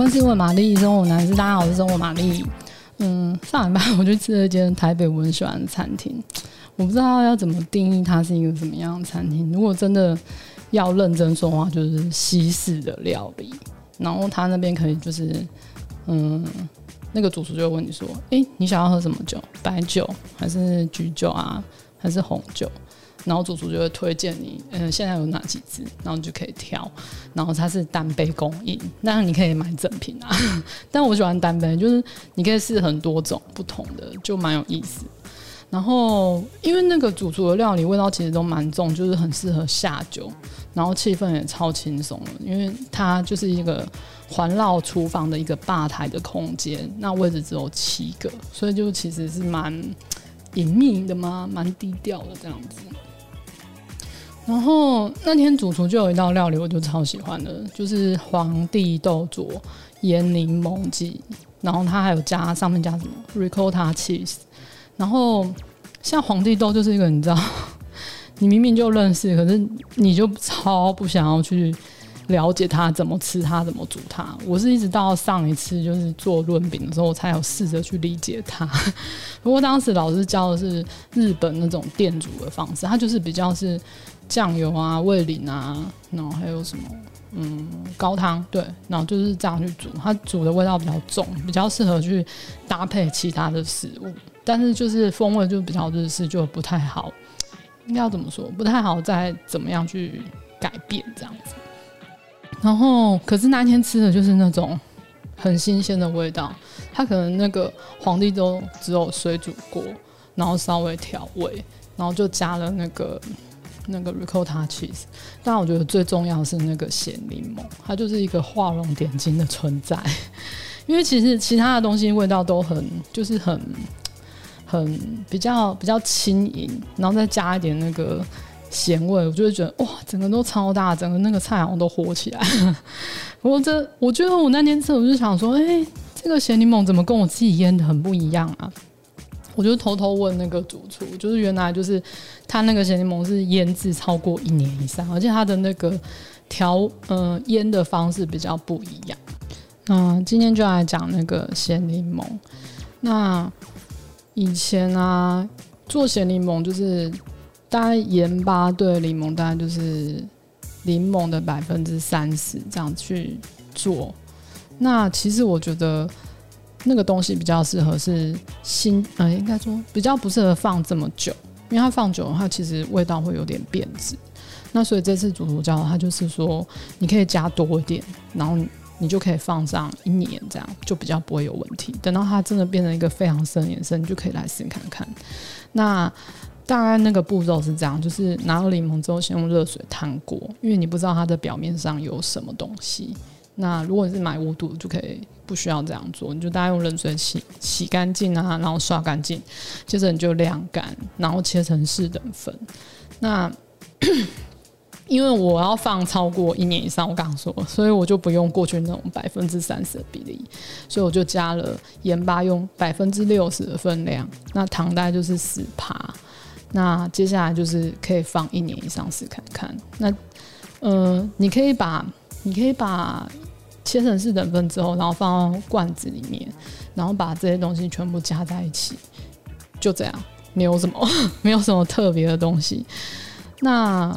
我是问玛丽，生活男士，大家好，我是生活玛丽。嗯，上礼拜我去吃了一间台北我很喜欢的餐厅，我不知道要怎么定义它是一个什么样的餐厅。如果真的要认真说话，就是西式的料理。然后他那边可以就是，嗯，那个主厨就会问你说，哎、你想要喝什么酒？白酒还是橘酒啊？还是红酒？然后主厨就会推荐你，嗯，现在有哪几支，然后你就可以挑。然后它是单杯供应，那你可以买整瓶啊。但我喜欢单杯，就是你可以试很多种不同的，就蛮有意思。然后因为那个主厨的料理味道其实都蛮重，就是很适合下酒，然后气氛也超轻松的，因为它就是一个环绕厨房的一个吧台的空间，那位置只有七个，所以就其实是蛮隐秘的嘛，蛮低调的这样子。然后那天主厨就有一道料理，我就超喜欢的，就是皇帝豆佐盐柠檬鸡，然后它还有加上面加什么 ricotta cheese，然后像皇帝豆就是一个你知道，你明明就认识，可是你就超不想要去了解它怎么吃它怎么煮它。我是一直到上一次就是做润饼的时候，我才有试着去理解它。不过当时老师教的是日本那种店煮的方式，它就是比较是。酱油啊，味淋啊，然后还有什么，嗯，高汤，对，然后就是这样去煮，它煮的味道比较重，比较适合去搭配其他的食物，但是就是风味就比较日式，就不太好，应该要怎么说？不太好再怎么样去改变这样子。然后，可是那天吃的就是那种很新鲜的味道，它可能那个皇帝都只有水煮过，然后稍微调味，然后就加了那个。那个 ricotta cheese，但我觉得最重要的是那个咸柠檬，它就是一个画龙点睛的存在。因为其实其他的东西味道都很，就是很很比较比较轻盈，然后再加一点那个咸味，我就会觉得哇，整个都超大，整个那个菜好像都火起来。不过这我觉得我那天吃，我就想说，哎、这个咸柠檬怎么跟我自己腌的很不一样啊？我就偷偷问那个主厨，就是原来就是他那个咸柠檬是腌制超过一年以上，而且他的那个调呃腌的方式比较不一样。那今天就来讲那个咸柠檬。那以前啊做咸柠檬就是大概盐巴对柠檬大概就是柠檬的百分之三十这样去做。那其实我觉得。那个东西比较适合是新，呃，应该说比较不适合放这么久，因为它放久的话，其实味道会有点变质。那所以这次主厨教他就是说，你可以加多一点，然后你就可以放上一年，这样就比较不会有问题。等到它真的变成一个非常深颜色，你就可以来试看看。那大概那个步骤是这样，就是拿了柠檬之后，先用热水烫过，因为你不知道它的表面上有什么东西。那如果你是买无毒，就可以不需要这样做，你就大概用冷水洗洗干净啊，然后刷干净，接着你就晾干，然后切成四等份。那 因为我要放超过一年以上，我刚刚说，所以我就不用过去那种百分之三十的比例，所以我就加了盐巴，用百分之六十的分量，那糖大概就是十趴。那接下来就是可以放一年以上试看看。那呃，你可以把你可以把。切成四等份之后，然后放到罐子里面，然后把这些东西全部加在一起，就这样，没有什么，没有什么特别的东西。那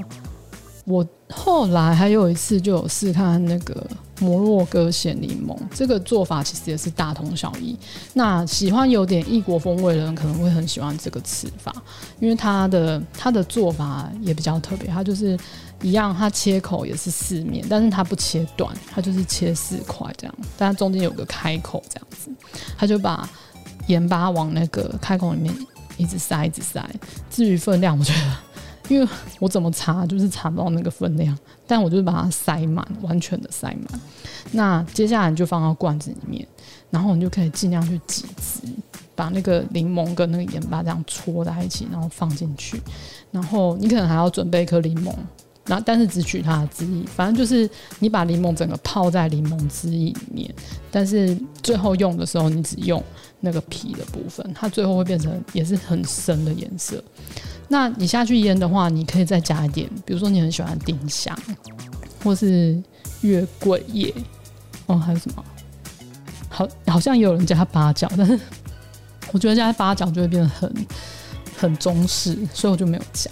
我后来还有一次就有试看那个摩洛哥咸柠檬，这个做法其实也是大同小异。那喜欢有点异国风味的人可能会很喜欢这个吃法，因为它的它的做法也比较特别，它就是。一样，它切口也是四面，但是它不切断，它就是切四块这样，但它中间有个开口这样子，它就把盐巴往那个开口里面一直塞，一直塞。至于分量，我觉得，因为我怎么查就是查不到那个分量，但我就是把它塞满，完全的塞满。那接下来你就放到罐子里面，然后你就可以尽量去挤汁，把那个柠檬跟那个盐巴这样搓在一起，然后放进去，然后你可能还要准备一颗柠檬。那但是只取它的汁液，反正就是你把柠檬整个泡在柠檬汁液里面，但是最后用的时候你只用那个皮的部分，它最后会变成也是很深的颜色。那你下去腌的话，你可以再加一点，比如说你很喜欢丁香，或是月桂叶，哦，还有什么？好好像也有人加八角，但是我觉得加八角就会变得很很中式，所以我就没有加。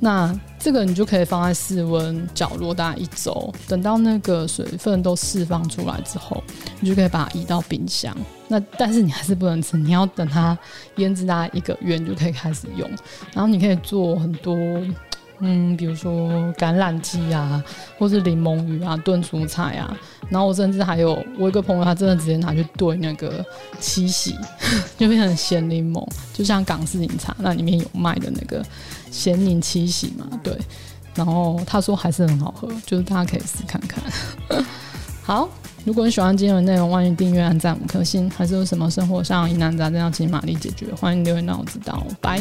那这个你就可以放在室温角落大概一周，等到那个水分都释放出来之后，你就可以把它移到冰箱。那但是你还是不能吃，你要等它腌制大概一个月，你就可以开始用。然后你可以做很多。嗯，比如说橄榄鸡啊，或是柠檬鱼啊，炖蔬菜啊，然后我甚至还有我一个朋友，他真的直接拿去炖那个七喜，就变成咸柠檬，就像港式饮茶那里面有卖的那个咸柠七喜嘛，对。然后他说还是很好喝，就是大家可以试看看。好，如果你喜欢今天的内容，欢迎订阅、按赞五颗星，还是有什么生活上疑难杂症要请玛丽解决，欢迎留言让我知道。拜。